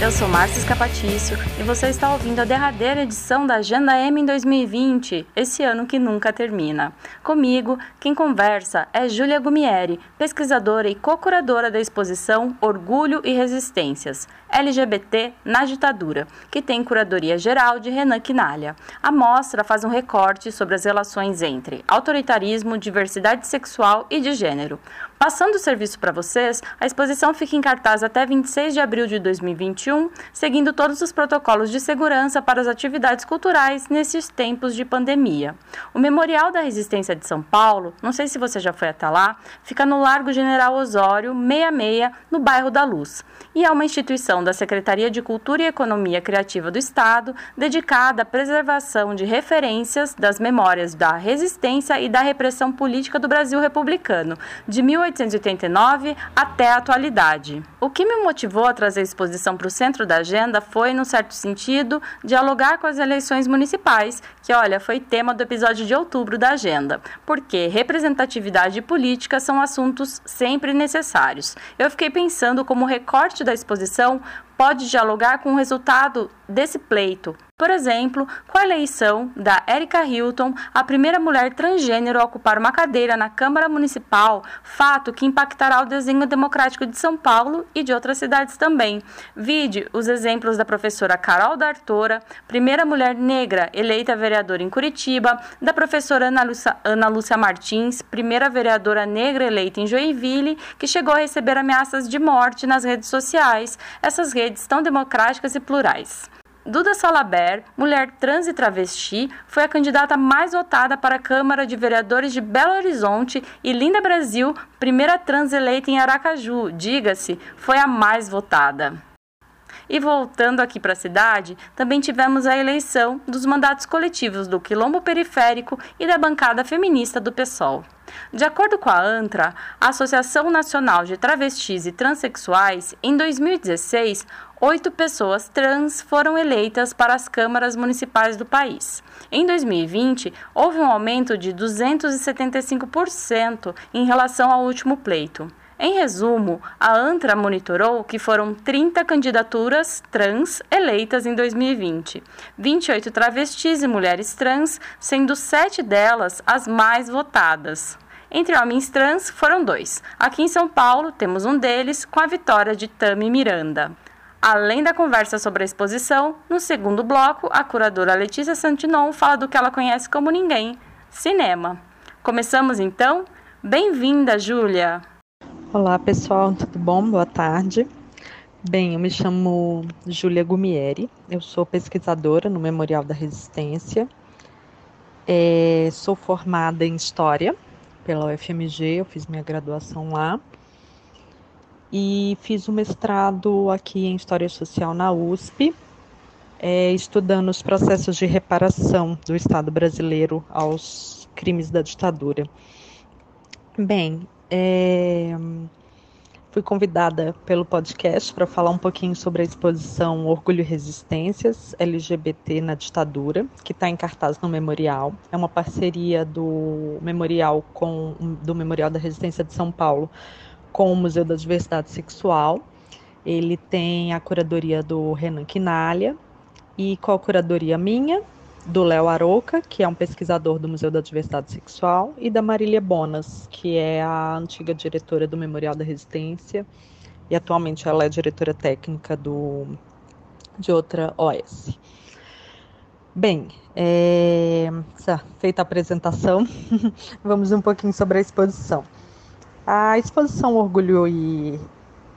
Eu sou Márcia Escapatício e você está ouvindo a derradeira edição da Agenda M em 2020, esse ano que nunca termina. Comigo, quem conversa é Júlia Gumieri, pesquisadora e co-curadora da exposição Orgulho e Resistências, LGBT na Ditadura, que tem curadoria geral de Renan Quinalha. A mostra faz um recorte sobre as relações entre autoritarismo, diversidade sexual e de gênero. Passando o serviço para vocês, a exposição fica em cartaz até 26 de abril de 2021, seguindo todos os protocolos de segurança para as atividades culturais nesses tempos de pandemia. O Memorial da Resistência de São Paulo, não sei se você já foi até lá, fica no Largo General Osório, 66, no bairro da Luz, e é uma instituição da Secretaria de Cultura e Economia Criativa do Estado, dedicada à preservação de referências das memórias da resistência e da repressão política do Brasil republicano, de 18 1889 até a atualidade. O que me motivou a trazer a exposição para o centro da agenda foi, num certo sentido, dialogar com as eleições municipais, que, olha, foi tema do episódio de outubro da agenda, porque representatividade e política são assuntos sempre necessários. Eu fiquei pensando como o recorte da exposição pode dialogar com o resultado desse pleito. Por exemplo, com a eleição da Erika Hilton, a primeira mulher transgênero a ocupar uma cadeira na Câmara Municipal, fato que impactará o desenho democrático de São Paulo e de outras cidades também. Vide os exemplos da professora Carol D'Artora, primeira mulher negra eleita vereadora em Curitiba, da professora Ana Lúcia, Ana Lúcia Martins, primeira vereadora negra eleita em Joinville, que chegou a receber ameaças de morte nas redes sociais. Essas redes redes tão democráticas e plurais. Duda Salaber, mulher trans e travesti, foi a candidata mais votada para a Câmara de Vereadores de Belo Horizonte e Linda Brasil, primeira trans eleita em Aracaju, diga-se, foi a mais votada. E voltando aqui para a cidade, também tivemos a eleição dos mandatos coletivos do Quilombo Periférico e da bancada feminista do PSOL. De acordo com a ANTRA, a Associação Nacional de Travestis e Transsexuais, em 2016, oito pessoas trans foram eleitas para as câmaras municipais do país. Em 2020, houve um aumento de 275% em relação ao último pleito. Em resumo, a ANTRA monitorou que foram 30 candidaturas trans eleitas em 2020, 28 travestis e mulheres trans, sendo sete delas as mais votadas. Entre homens trans foram dois. Aqui em São Paulo, temos um deles com a vitória de Tami Miranda. Além da conversa sobre a exposição, no segundo bloco, a curadora Letícia Santinon fala do que ela conhece como ninguém: cinema. Começamos então? Bem-vinda, Júlia! Olá pessoal, tudo bom? Boa tarde. Bem, eu me chamo Júlia Gumieri, eu sou pesquisadora no Memorial da Resistência, é, sou formada em História pela UFMG, eu fiz minha graduação lá e fiz o um mestrado aqui em História Social na USP, é, estudando os processos de reparação do Estado brasileiro aos crimes da ditadura. Bem, é, fui convidada pelo podcast para falar um pouquinho sobre a exposição Orgulho e Resistências LGBT na Ditadura, que está em cartaz no Memorial. É uma parceria do Memorial com do Memorial da Resistência de São Paulo com o Museu da Diversidade Sexual. Ele tem a curadoria do Renan Quinalha e com a curadoria minha do Léo Aroca, que é um pesquisador do Museu da Diversidade Sexual, e da Marília Bonas, que é a antiga diretora do Memorial da Resistência, e atualmente ela é diretora técnica do, de outra OS. Bem, é, feita a apresentação, vamos um pouquinho sobre a exposição. A exposição Orgulho e,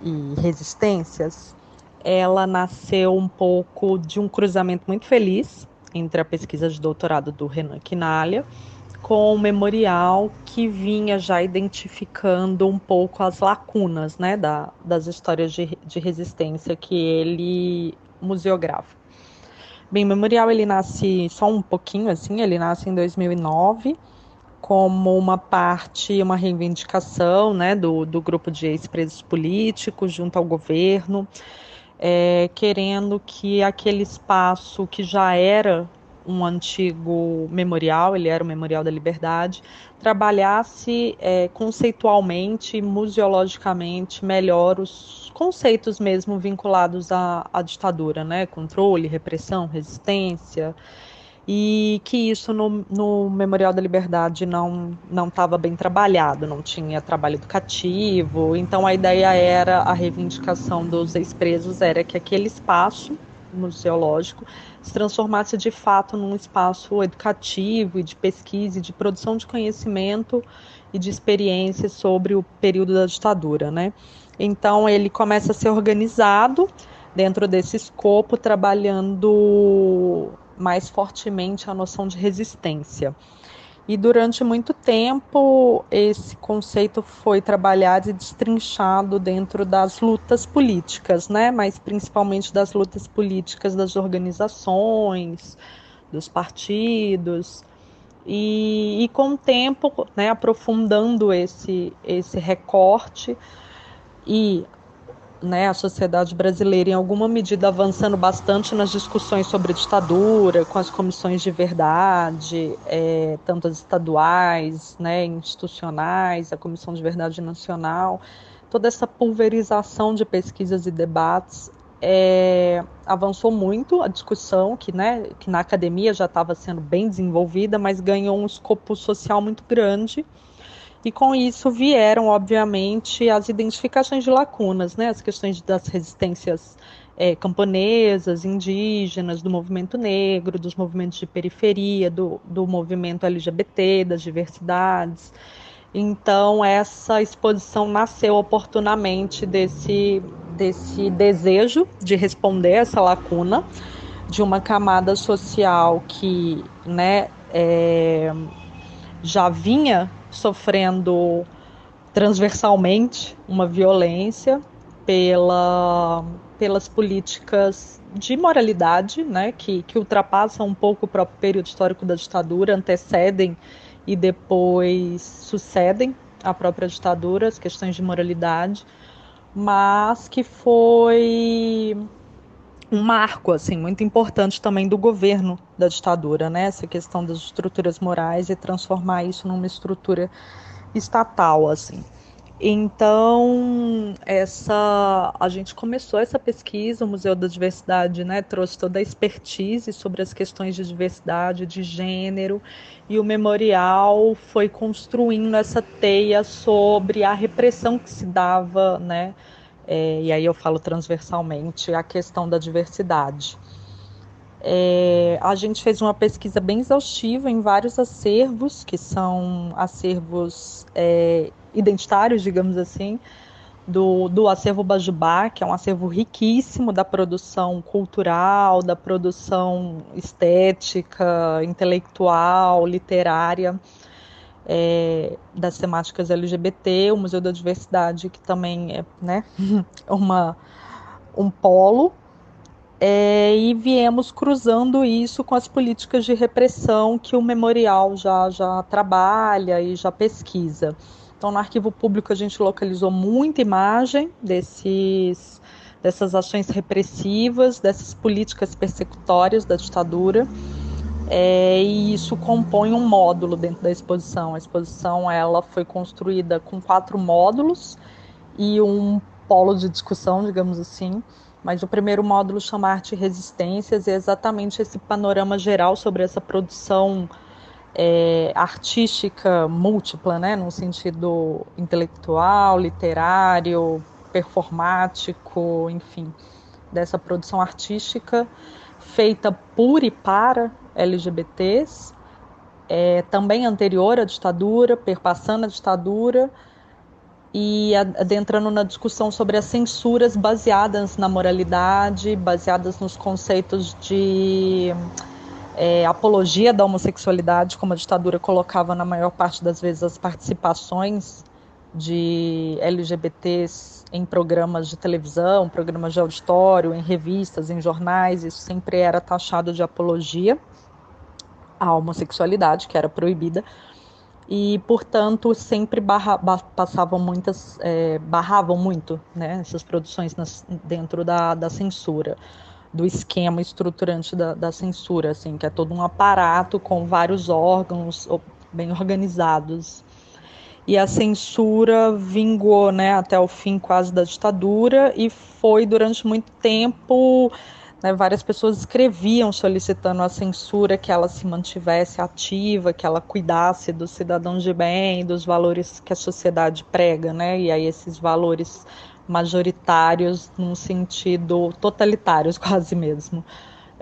e Resistências, ela nasceu um pouco de um cruzamento muito feliz entre a pesquisa de doutorado do Renan Quinalha com o memorial que vinha já identificando um pouco as lacunas né, da, das histórias de, de resistência que ele museografa. Bem, o memorial ele nasce só um pouquinho assim, ele nasce em 2009 como uma parte, uma reivindicação né, do, do grupo de ex-presos políticos junto ao governo, é, querendo que aquele espaço que já era um antigo memorial, ele era o Memorial da Liberdade, trabalhasse é, conceitualmente, museologicamente melhor os conceitos mesmo vinculados à, à ditadura, né? Controle, repressão, resistência e que isso no, no Memorial da Liberdade não não estava bem trabalhado, não tinha trabalho educativo. Então a ideia era a reivindicação dos ex-presos era que aquele espaço museológico se transformasse de fato num espaço educativo e de pesquisa e de produção de conhecimento e de experiências sobre o período da ditadura, né? Então ele começa a ser organizado dentro desse escopo, trabalhando mais fortemente a noção de resistência. E durante muito tempo esse conceito foi trabalhado e destrinchado dentro das lutas políticas, né? Mas principalmente das lutas políticas das organizações, dos partidos. E, e com o tempo, né, aprofundando esse, esse recorte e né, a sociedade brasileira, em alguma medida, avançando bastante nas discussões sobre ditadura, com as comissões de verdade, é, tanto as estaduais, né, institucionais, a Comissão de Verdade Nacional, toda essa pulverização de pesquisas e debates é, avançou muito a discussão, que, né, que na academia já estava sendo bem desenvolvida, mas ganhou um escopo social muito grande e com isso vieram, obviamente, as identificações de lacunas, né? as questões das resistências é, camponesas, indígenas, do movimento negro, dos movimentos de periferia, do, do movimento LGBT, das diversidades. Então, essa exposição nasceu oportunamente desse, desse desejo de responder essa lacuna de uma camada social que né, é, já vinha sofrendo transversalmente uma violência pela, pelas políticas de moralidade, né, que, que ultrapassam um pouco o próprio período histórico da ditadura, antecedem e depois sucedem a própria ditadura, as questões de moralidade, mas que foi um marco assim muito importante também do governo da ditadura, né? Essa questão das estruturas morais e transformar isso numa estrutura estatal, assim. Então, essa a gente começou essa pesquisa, o Museu da Diversidade, né, trouxe toda a expertise sobre as questões de diversidade, de gênero, e o memorial foi construindo essa teia sobre a repressão que se dava, né, é, e aí eu falo transversalmente, a questão da diversidade. É, a gente fez uma pesquisa bem exaustiva em vários acervos, que são acervos é, identitários, digamos assim, do, do acervo Bajubá, que é um acervo riquíssimo da produção cultural, da produção estética, intelectual, literária é, das temáticas LGBT, o Museu da Diversidade, que também é né, uma, um polo, é, e viemos cruzando isso com as políticas de repressão que o memorial já, já trabalha e já pesquisa. Então, no arquivo público, a gente localizou muita imagem desses, dessas ações repressivas, dessas políticas persecutórias da ditadura é, e isso compõe um módulo dentro da exposição. A exposição ela foi construída com quatro módulos e um polo de discussão, digamos assim. Mas o primeiro módulo chama Arte e Resistências e é exatamente esse panorama geral sobre essa produção é, artística múltipla, né, no sentido intelectual, literário, performático, enfim, dessa produção artística feita por e para LGBTs, é, também anterior à ditadura, perpassando a ditadura e adentrando na discussão sobre as censuras baseadas na moralidade, baseadas nos conceitos de é, apologia da homossexualidade, como a ditadura colocava na maior parte das vezes as participações de LGBTs em programas de televisão, programas de auditório, em revistas, em jornais, isso sempre era taxado de apologia a homossexualidade, que era proibida, e, portanto, sempre barra, passavam muitas, é, barravam muito né, essas produções nas, dentro da, da censura. do esquema estruturante da, da censura, assim, que é todo um aparato com vários órgãos bem organizados. E a censura vingou né, até o fim quase da ditadura e foi durante muito tempo. Né, várias pessoas escreviam solicitando a censura que ela se mantivesse ativa, que ela cuidasse dos cidadãos de bem, dos valores que a sociedade prega, né? E aí esses valores majoritários num sentido totalitários quase mesmo.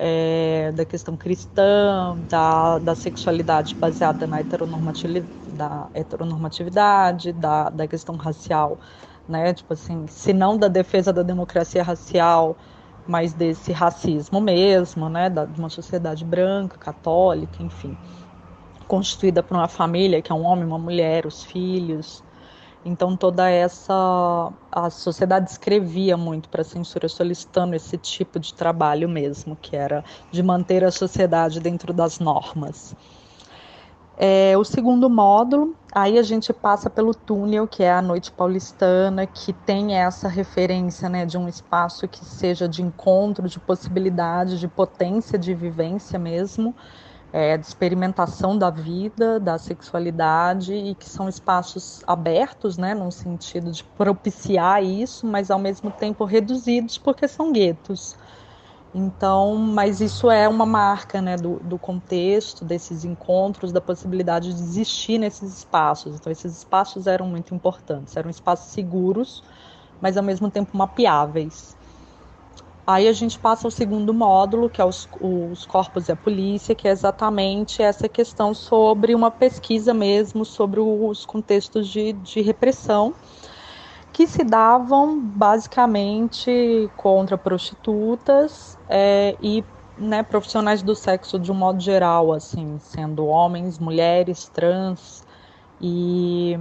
É, da questão cristã, da, da sexualidade baseada na heteronormatividade, da, heteronormatividade da, da questão racial, né? Tipo assim, se não da defesa da democracia racial, mas desse racismo mesmo, né? Da, de uma sociedade branca, católica, enfim, constituída por uma família que é um homem, uma mulher, os filhos, então toda essa a sociedade escrevia muito para a censura solicitando esse tipo de trabalho mesmo, que era de manter a sociedade dentro das normas. É, o segundo módulo, aí a gente passa pelo túnel, que é a noite paulistana, que tem essa referência né, de um espaço que seja de encontro, de possibilidade, de potência de vivência mesmo, é, de experimentação da vida, da sexualidade e que são espaços abertos, né, num sentido de propiciar isso, mas ao mesmo tempo reduzidos porque são guetos. Então, mas isso é uma marca, né, do, do contexto desses encontros, da possibilidade de existir nesses espaços. Então, esses espaços eram muito importantes, eram espaços seguros, mas ao mesmo tempo mapeáveis. Aí a gente passa ao segundo módulo, que é os, os corpos e a polícia, que é exatamente essa questão sobre uma pesquisa mesmo sobre os contextos de, de repressão que se davam basicamente contra prostitutas é, e né, profissionais do sexo de um modo geral, assim, sendo homens, mulheres, trans e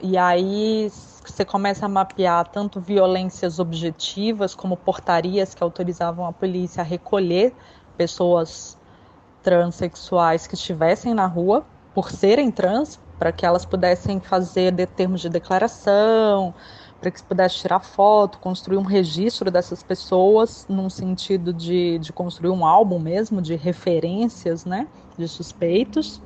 e aí você começa a mapear tanto violências objetivas como portarias que autorizavam a polícia a recolher pessoas transexuais que estivessem na rua por serem trans, para que elas pudessem fazer de termos de declaração, para que se pudesse tirar foto, construir um registro dessas pessoas, num sentido de, de construir um álbum mesmo de referências, né, de suspeitos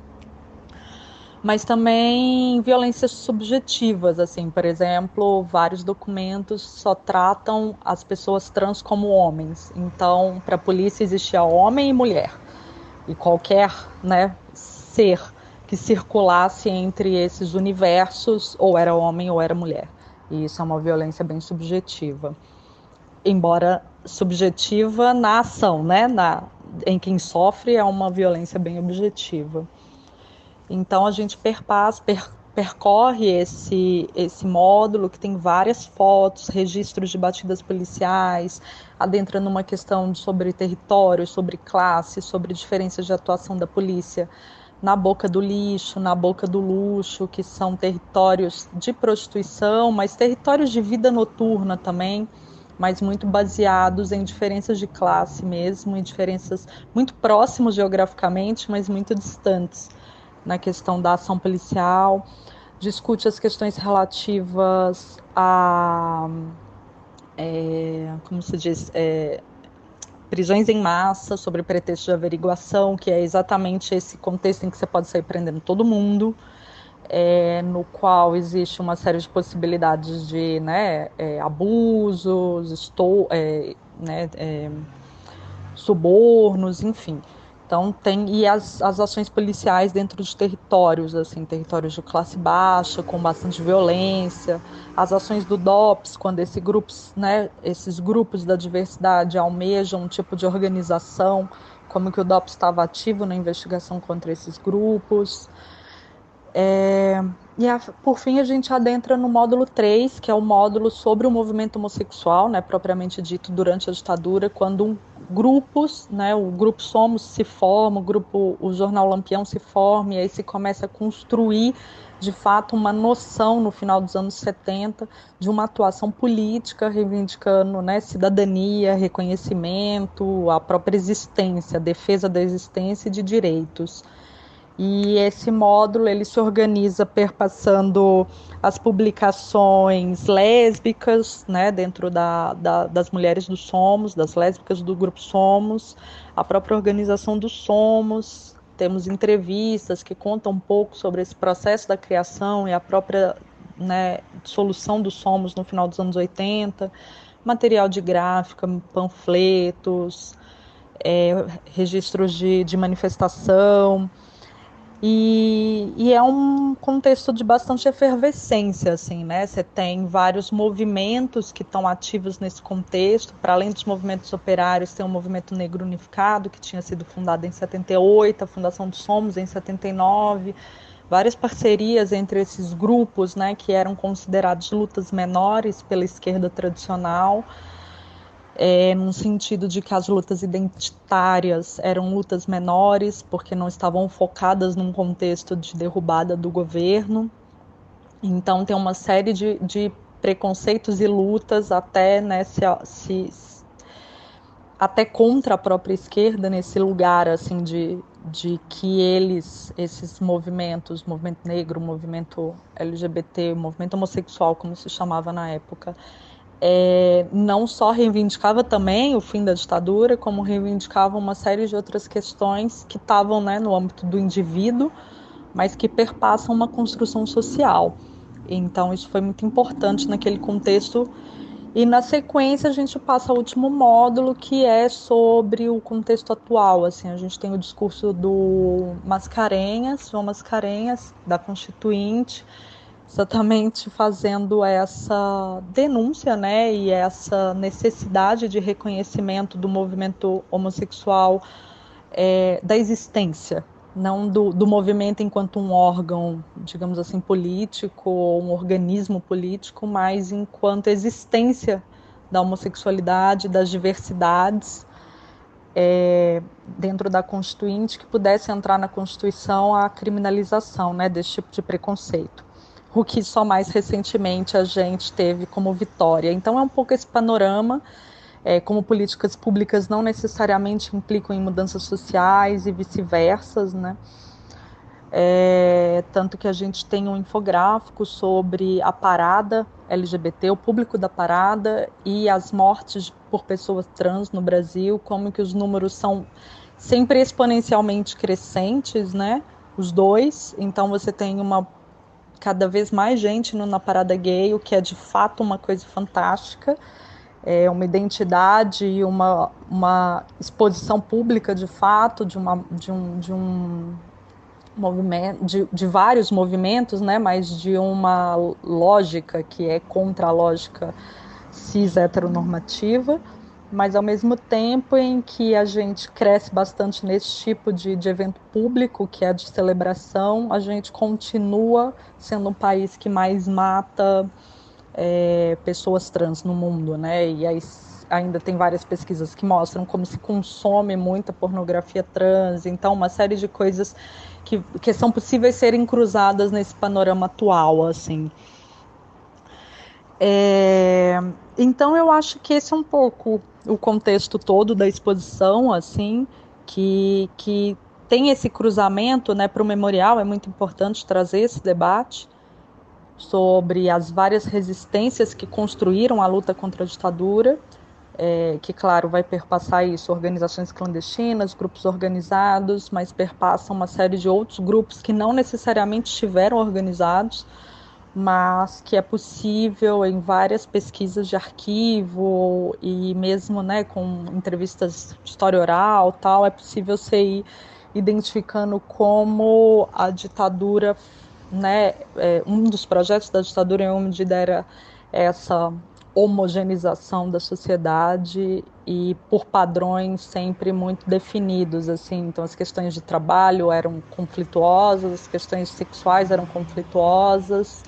mas também violências subjetivas, assim, por exemplo, vários documentos só tratam as pessoas trans como homens. Então, para a polícia existia homem e mulher. E qualquer, né, ser que circulasse entre esses universos ou era homem ou era mulher. E isso é uma violência bem subjetiva. Embora subjetiva na ação, né, na em quem sofre é uma violência bem objetiva. Então a gente perpassa, per, percorre esse, esse módulo que tem várias fotos, registros de batidas policiais, adentra numa questão sobre território, sobre classe, sobre diferenças de atuação da polícia na boca do lixo, na boca do luxo, que são territórios de prostituição, mas territórios de vida noturna também, mas muito baseados em diferenças de classe mesmo, em diferenças muito próximos geograficamente, mas muito distantes na questão da ação policial, discute as questões relativas a, é, como se diz, é, prisões em massa, sobre pretexto de averiguação, que é exatamente esse contexto em que você pode sair prendendo todo mundo, é, no qual existe uma série de possibilidades de né, é, abusos, estou, é, né, é, subornos, enfim. Então tem e as, as ações policiais dentro de territórios, assim, territórios de classe baixa, com bastante violência, as ações do DOPS, quando esse grupos, né, esses grupos da diversidade almejam um tipo de organização, como que o DOPS estava ativo na investigação contra esses grupos. É, e a, por fim a gente adentra no módulo 3, que é o módulo sobre o movimento homossexual, né, propriamente dito durante a ditadura, quando um, grupos, né, o grupo Somos se forma, o grupo o Jornal Lampião se forma, e aí se começa a construir de fato uma noção no final dos anos 70 de uma atuação política reivindicando né, cidadania, reconhecimento, a própria existência, a defesa da existência e de direitos. E esse módulo ele se organiza perpassando as publicações lésbicas, né, dentro da, da, das mulheres do Somos, das lésbicas do grupo Somos, a própria organização do Somos. Temos entrevistas que contam um pouco sobre esse processo da criação e a própria né, solução do Somos no final dos anos 80, material de gráfica, panfletos, é, registros de, de manifestação. E, e, é um contexto de bastante efervescência, assim, né? Você tem vários movimentos que estão ativos nesse contexto. Para além dos movimentos operários, tem o movimento negro unificado, que tinha sido fundado em 78, a Fundação dos Somos em 79. Várias parcerias entre esses grupos, né, que eram considerados lutas menores pela esquerda tradicional é, no sentido de que as lutas identitárias eram lutas menores, porque não estavam focadas num contexto de derrubada do governo. Então, tem uma série de, de preconceitos e lutas até né, se, se, até contra a própria esquerda nesse lugar assim de, de que eles esses movimentos movimento negro movimento LGBT movimento homossexual como se chamava na época é, não só reivindicava também o fim da ditadura, como reivindicava uma série de outras questões que estavam né, no âmbito do indivíduo, mas que perpassam uma construção social. Então, isso foi muito importante naquele contexto. E na sequência, a gente passa ao último módulo, que é sobre o contexto atual. Assim, a gente tem o discurso do Mascarenhas, João Mascarenhas, da Constituinte, exatamente fazendo essa denúncia, né, e essa necessidade de reconhecimento do movimento homossexual é, da existência, não do, do movimento enquanto um órgão, digamos assim, político ou um organismo político, mas enquanto existência da homossexualidade, das diversidades é, dentro da Constituinte que pudesse entrar na Constituição a criminalização né, desse tipo de preconceito o que só mais recentemente a gente teve como vitória. Então é um pouco esse panorama, é, como políticas públicas não necessariamente implicam em mudanças sociais e vice-versas, né? É, tanto que a gente tem um infográfico sobre a parada LGBT, o público da parada e as mortes por pessoas trans no Brasil, como que os números são sempre exponencialmente crescentes, né? Os dois. Então você tem uma cada vez mais gente no, na parada gay, o que é de fato uma coisa fantástica. É uma identidade e uma, uma exposição pública de fato de, uma, de um, de um movimento, de, de vários movimentos, né, mas de uma lógica que é contra a lógica cis heteronormativa mas ao mesmo tempo em que a gente cresce bastante nesse tipo de, de evento público, que é de celebração, a gente continua sendo um país que mais mata é, pessoas trans no mundo, né? E aí ainda tem várias pesquisas que mostram como se consome muita pornografia trans, então uma série de coisas que, que são possíveis serem cruzadas nesse panorama atual, assim. É, então eu acho que esse é um pouco o contexto todo da exposição, assim, que, que tem esse cruzamento, né, para o memorial é muito importante trazer esse debate sobre as várias resistências que construíram a luta contra a ditadura, é, que claro vai perpassar isso, organizações clandestinas, grupos organizados, mas perpassa uma série de outros grupos que não necessariamente estiveram organizados, mas que é possível em várias pesquisas de arquivo e mesmo né, com entrevistas de história oral tal, é possível você ir identificando como a ditadura, né, é, um dos projetos da ditadura em uma medida era essa homogeneização da sociedade e por padrões sempre muito definidos assim. Então as questões de trabalho eram conflituosas as questões sexuais eram conflituosas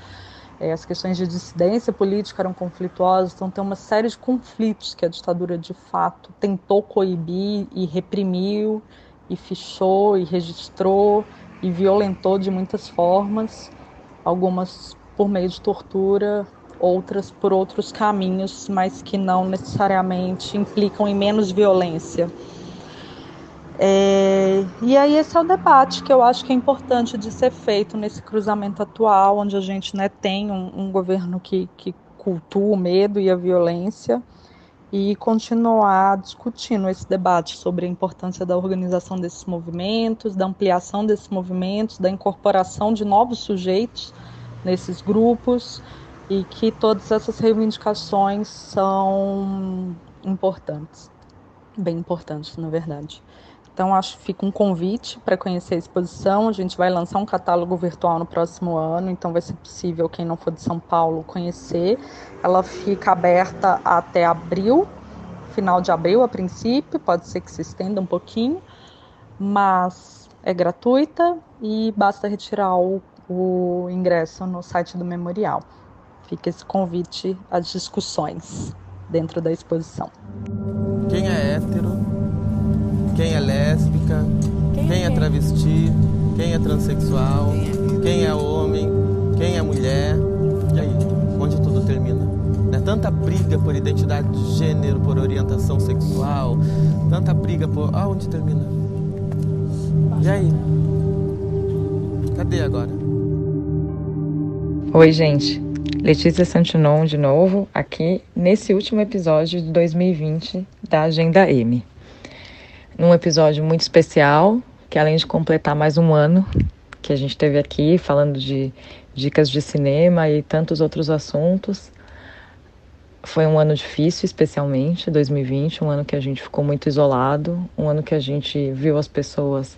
as questões de dissidência política eram conflituosas, então tem uma série de conflitos que a ditadura de fato tentou coibir e reprimiu, e fichou, e registrou, e violentou de muitas formas, algumas por meio de tortura, outras por outros caminhos, mas que não necessariamente implicam em menos violência. É, e aí esse é o debate que eu acho que é importante de ser feito nesse cruzamento atual, onde a gente né, tem um, um governo que, que cultua o medo e a violência, e continuar discutindo esse debate sobre a importância da organização desses movimentos, da ampliação desses movimentos, da incorporação de novos sujeitos nesses grupos e que todas essas reivindicações são importantes, bem importantes, na verdade. Então, acho que fica um convite para conhecer a exposição. A gente vai lançar um catálogo virtual no próximo ano, então vai ser possível quem não for de São Paulo conhecer. Ela fica aberta até abril, final de abril a princípio, pode ser que se estenda um pouquinho, mas é gratuita e basta retirar o, o ingresso no site do memorial. Fica esse convite às discussões dentro da exposição. Quem é hétero quem é lésbica, quem, quem é travesti, quem é transexual, quem é homem, quem é mulher. E aí, onde tudo termina? Né? Tanta briga por identidade de gênero, por orientação sexual, tanta briga por. Ah, onde termina? E aí? Cadê agora? Oi, gente. Letícia Santinon de novo, aqui nesse último episódio de 2020 da Agenda M num episódio muito especial, que além de completar mais um ano que a gente teve aqui falando de dicas de cinema e tantos outros assuntos. Foi um ano difícil, especialmente 2020, um ano que a gente ficou muito isolado, um ano que a gente viu as pessoas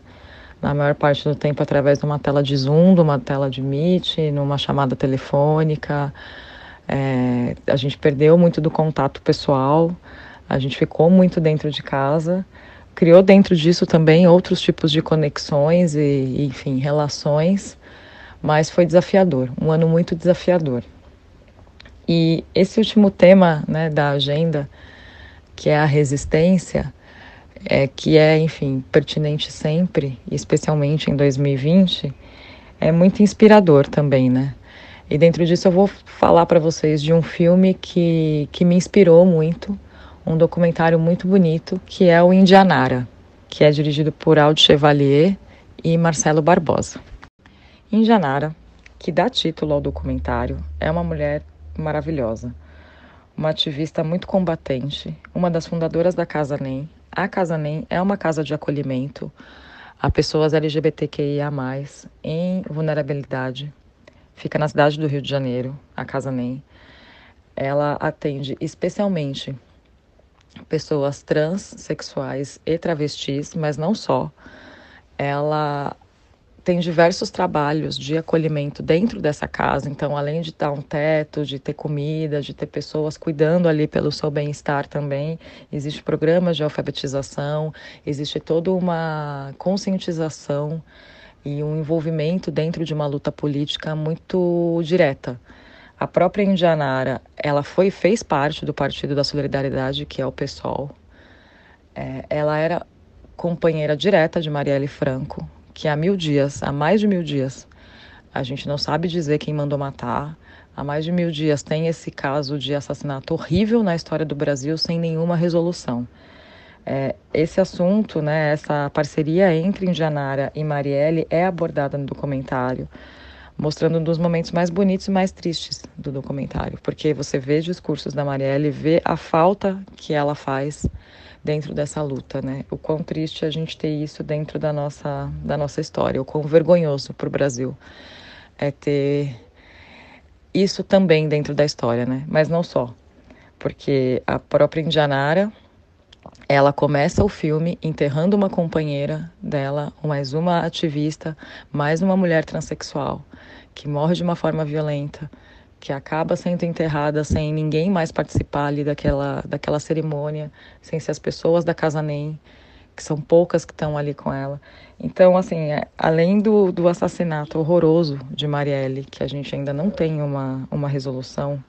na maior parte do tempo através de uma tela de Zoom, de uma tela de Meet, numa chamada telefônica. É, a gente perdeu muito do contato pessoal, a gente ficou muito dentro de casa criou dentro disso também outros tipos de conexões e, enfim, relações, mas foi desafiador, um ano muito desafiador. E esse último tema né, da agenda, que é a resistência, é, que é, enfim, pertinente sempre, especialmente em 2020, é muito inspirador também, né? E dentro disso eu vou falar para vocês de um filme que, que me inspirou muito, um documentário muito bonito que é o Indianara, que é dirigido por Aldo Chevalier e Marcelo Barbosa. Indianara, que dá título ao documentário, é uma mulher maravilhosa, uma ativista muito combatente, uma das fundadoras da Casa NEM. A Casa NEM é uma casa de acolhimento a pessoas LGBTQIA+, em vulnerabilidade. Fica na cidade do Rio de Janeiro, a Casa NEM. Ela atende especialmente pessoas transexuais e travestis, mas não só. Ela tem diversos trabalhos de acolhimento dentro dessa casa. Então, além de dar um teto, de ter comida, de ter pessoas cuidando ali pelo seu bem-estar também, existe programas de alfabetização, existe toda uma conscientização e um envolvimento dentro de uma luta política muito direta. A própria Indianara, ela foi fez parte do Partido da Solidariedade, que é o PSOL. É, ela era companheira direta de Marielle Franco, que há mil dias, há mais de mil dias, a gente não sabe dizer quem mandou matar. Há mais de mil dias tem esse caso de assassinato horrível na história do Brasil sem nenhuma resolução. É, esse assunto, né, essa parceria entre Indianara e Marielle é abordada no documentário mostrando um dos momentos mais bonitos e mais tristes do documentário, porque você vê discursos da Marielle, vê a falta que ela faz dentro dessa luta, né? O quão triste a gente ter isso dentro da nossa da nossa história, o quão vergonhoso para o Brasil é ter isso também dentro da história, né? Mas não só, porque a própria Indianara ela começa o filme enterrando uma companheira dela, mais uma ativista, mais uma mulher transexual que morre de uma forma violenta, que acaba sendo enterrada sem ninguém mais participar ali daquela, daquela cerimônia, sem ser as pessoas da casa nem, que são poucas que estão ali com ela. Então, assim, é, além do, do assassinato horroroso de Marielle, que a gente ainda não tem uma, uma resolução,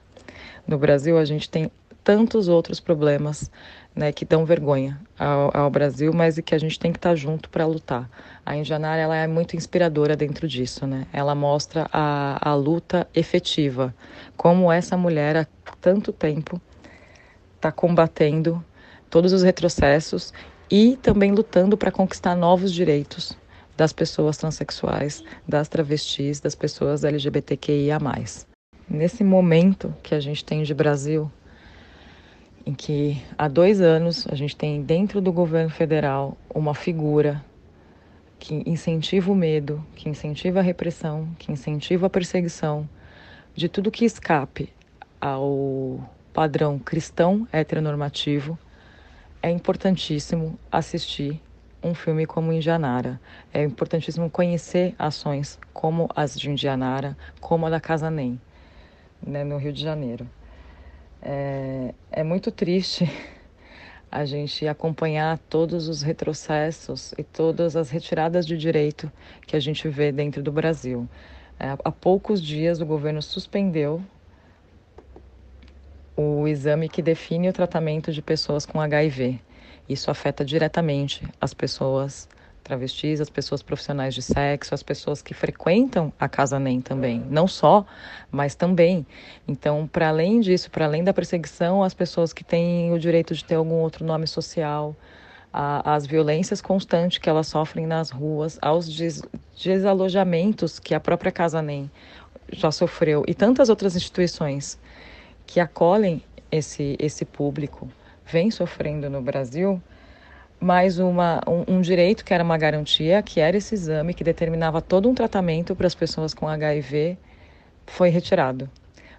no Brasil a gente tem tantos outros problemas né, que dão vergonha ao, ao, Brasil, mas que a gente tem que estar junto para lutar. A Indianara ela é muito inspiradora dentro disso, né? Ela mostra a, a luta efetiva, como essa mulher há tanto tempo está combatendo todos os retrocessos e também lutando para conquistar novos direitos das pessoas transexuais, das travestis, das pessoas LGBTQIA. Nesse momento que a gente tem de Brasil, em que há dois anos a gente tem dentro do governo federal uma figura que incentiva o medo, que incentiva a repressão, que incentiva a perseguição de tudo que escape ao padrão cristão heteronormativo, é importantíssimo assistir um filme como Indianara. É importantíssimo conhecer ações como as de Indianara, como a da Casa Nem, né, no Rio de Janeiro. É, é muito triste a gente acompanhar todos os retrocessos e todas as retiradas de direito que a gente vê dentro do Brasil. É, há poucos dias o governo suspendeu o exame que define o tratamento de pessoas com HIV. Isso afeta diretamente as pessoas travestis, as pessoas profissionais de sexo, as pessoas que frequentam a Casa NEM também. Não só, mas também. Então, para além disso, para além da perseguição, as pessoas que têm o direito de ter algum outro nome social, a, as violências constantes que elas sofrem nas ruas, aos des, desalojamentos que a própria Casa NEM já sofreu e tantas outras instituições que acolhem esse, esse público vem sofrendo no Brasil, mais uma, um, um, direito que era uma garantia, que era esse exame que determinava todo um tratamento para as pessoas com HIV, foi retirado,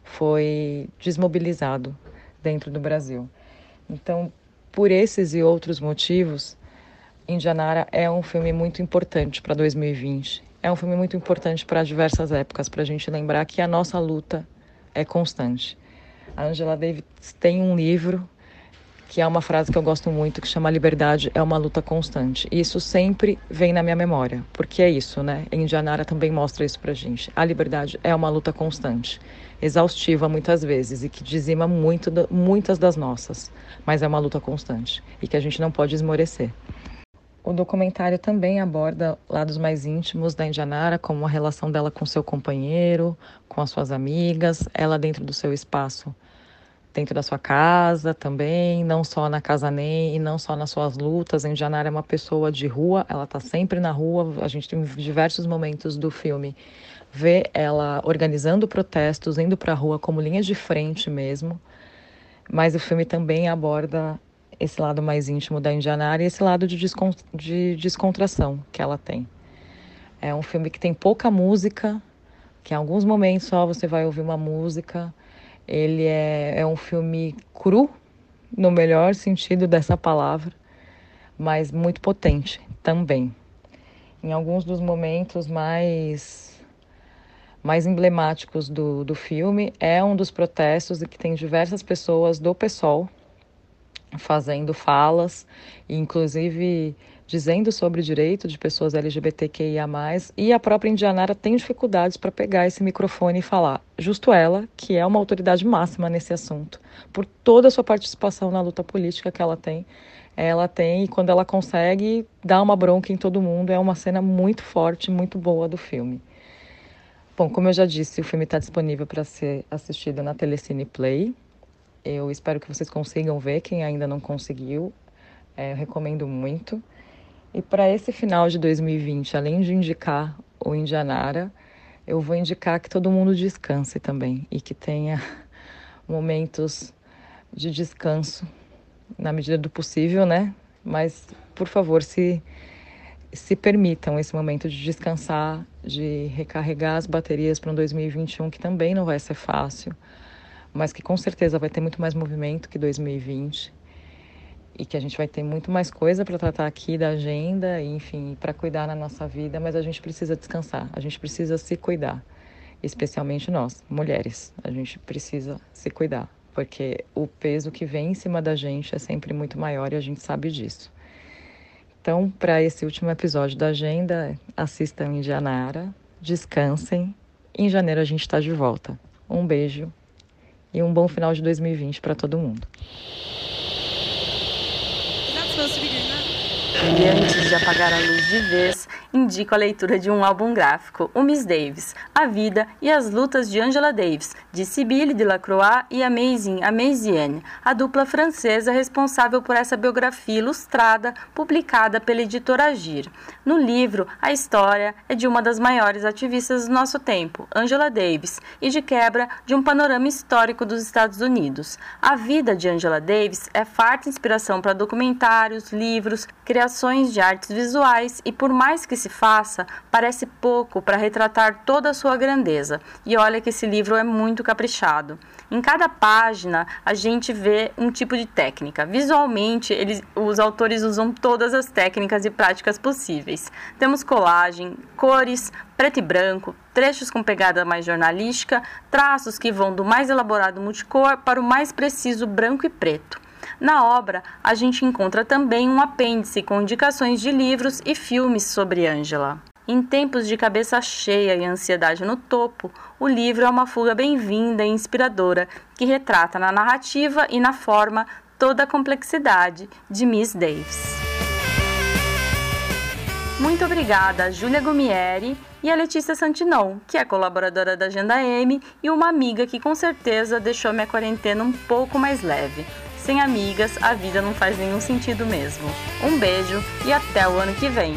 foi desmobilizado dentro do Brasil. Então, por esses e outros motivos, Indianara é um filme muito importante para 2020. É um filme muito importante para diversas épocas, para a gente lembrar que a nossa luta é constante. A Angela Davis tem um livro que é uma frase que eu gosto muito, que chama liberdade é uma luta constante. E isso sempre vem na minha memória, porque é isso, né? Indianara também mostra isso pra gente. A liberdade é uma luta constante, exaustiva muitas vezes e que dizima muito, muitas das nossas, mas é uma luta constante e que a gente não pode esmorecer. O documentário também aborda lados mais íntimos da Indianara, como a relação dela com seu companheiro, com as suas amigas, ela dentro do seu espaço dentro da sua casa também, não só na casa nem e não só nas suas lutas. A Indianara é uma pessoa de rua, ela está sempre na rua. A gente tem diversos momentos do filme vê ela organizando protestos, indo para a rua como linha de frente mesmo. Mas o filme também aborda esse lado mais íntimo da Indianara e esse lado de, descon de descontração que ela tem. É um filme que tem pouca música, que em alguns momentos só você vai ouvir uma música ele é, é um filme cru, no melhor sentido dessa palavra, mas muito potente também. Em alguns dos momentos mais mais emblemáticos do, do filme é um dos protestos e que tem diversas pessoas do PSOL fazendo falas, inclusive dizendo sobre o direito de pessoas LGBTQIA+, e a própria Indianara tem dificuldades para pegar esse microfone e falar. Justo ela, que é uma autoridade máxima nesse assunto, por toda a sua participação na luta política que ela tem, ela tem, e quando ela consegue dar uma bronca em todo mundo, é uma cena muito forte, muito boa do filme. Bom, como eu já disse, o filme está disponível para ser assistido na Telecine Play. Eu espero que vocês consigam ver, quem ainda não conseguiu, é, eu recomendo muito. E para esse final de 2020, além de indicar o Indianara, eu vou indicar que todo mundo descanse também e que tenha momentos de descanso na medida do possível, né? Mas, por favor, se se permitam esse momento de descansar, de recarregar as baterias para um 2021 que também não vai ser fácil, mas que com certeza vai ter muito mais movimento que 2020 e que a gente vai ter muito mais coisa para tratar aqui da agenda, enfim, para cuidar na nossa vida, mas a gente precisa descansar, a gente precisa se cuidar, especialmente nós, mulheres, a gente precisa se cuidar, porque o peso que vem em cima da gente é sempre muito maior e a gente sabe disso. Então, para esse último episódio da agenda, assistam Indianara, descansem. Em janeiro a gente está de volta. Um beijo e um bom final de 2020 para todo mundo. E antes de apagar a luz de vez, indico a leitura de um álbum gráfico, o Miss Davis, A Vida e as Lutas de Angela Davis, de Sibylle Delacroix e Amazing Amazienne, a dupla francesa responsável por essa biografia ilustrada publicada pela editora Agir. No livro, a história é de uma das maiores ativistas do nosso tempo, Angela Davis, e de quebra de um panorama histórico dos Estados Unidos. A vida de Angela Davis é farta inspiração para documentários, livros, criações de artes visuais e, por mais que se faça, parece pouco para retratar toda a sua grandeza. E olha que esse livro é muito caprichado. Em cada página, a gente vê um tipo de técnica. Visualmente, eles, os autores usam todas as técnicas e práticas possíveis. Temos colagem, cores, preto e branco, trechos com pegada mais jornalística, traços que vão do mais elaborado multicor para o mais preciso branco e preto. Na obra, a gente encontra também um apêndice com indicações de livros e filmes sobre Angela. Em tempos de cabeça cheia e ansiedade no topo, o livro é uma fuga bem-vinda e inspiradora que retrata na narrativa e na forma toda a complexidade de Miss Davis. Muito obrigada a Júlia Gumieri e a Letícia Santinon, que é colaboradora da Agenda M e uma amiga que com certeza deixou minha quarentena um pouco mais leve. Sem amigas, a vida não faz nenhum sentido mesmo. Um beijo e até o ano que vem!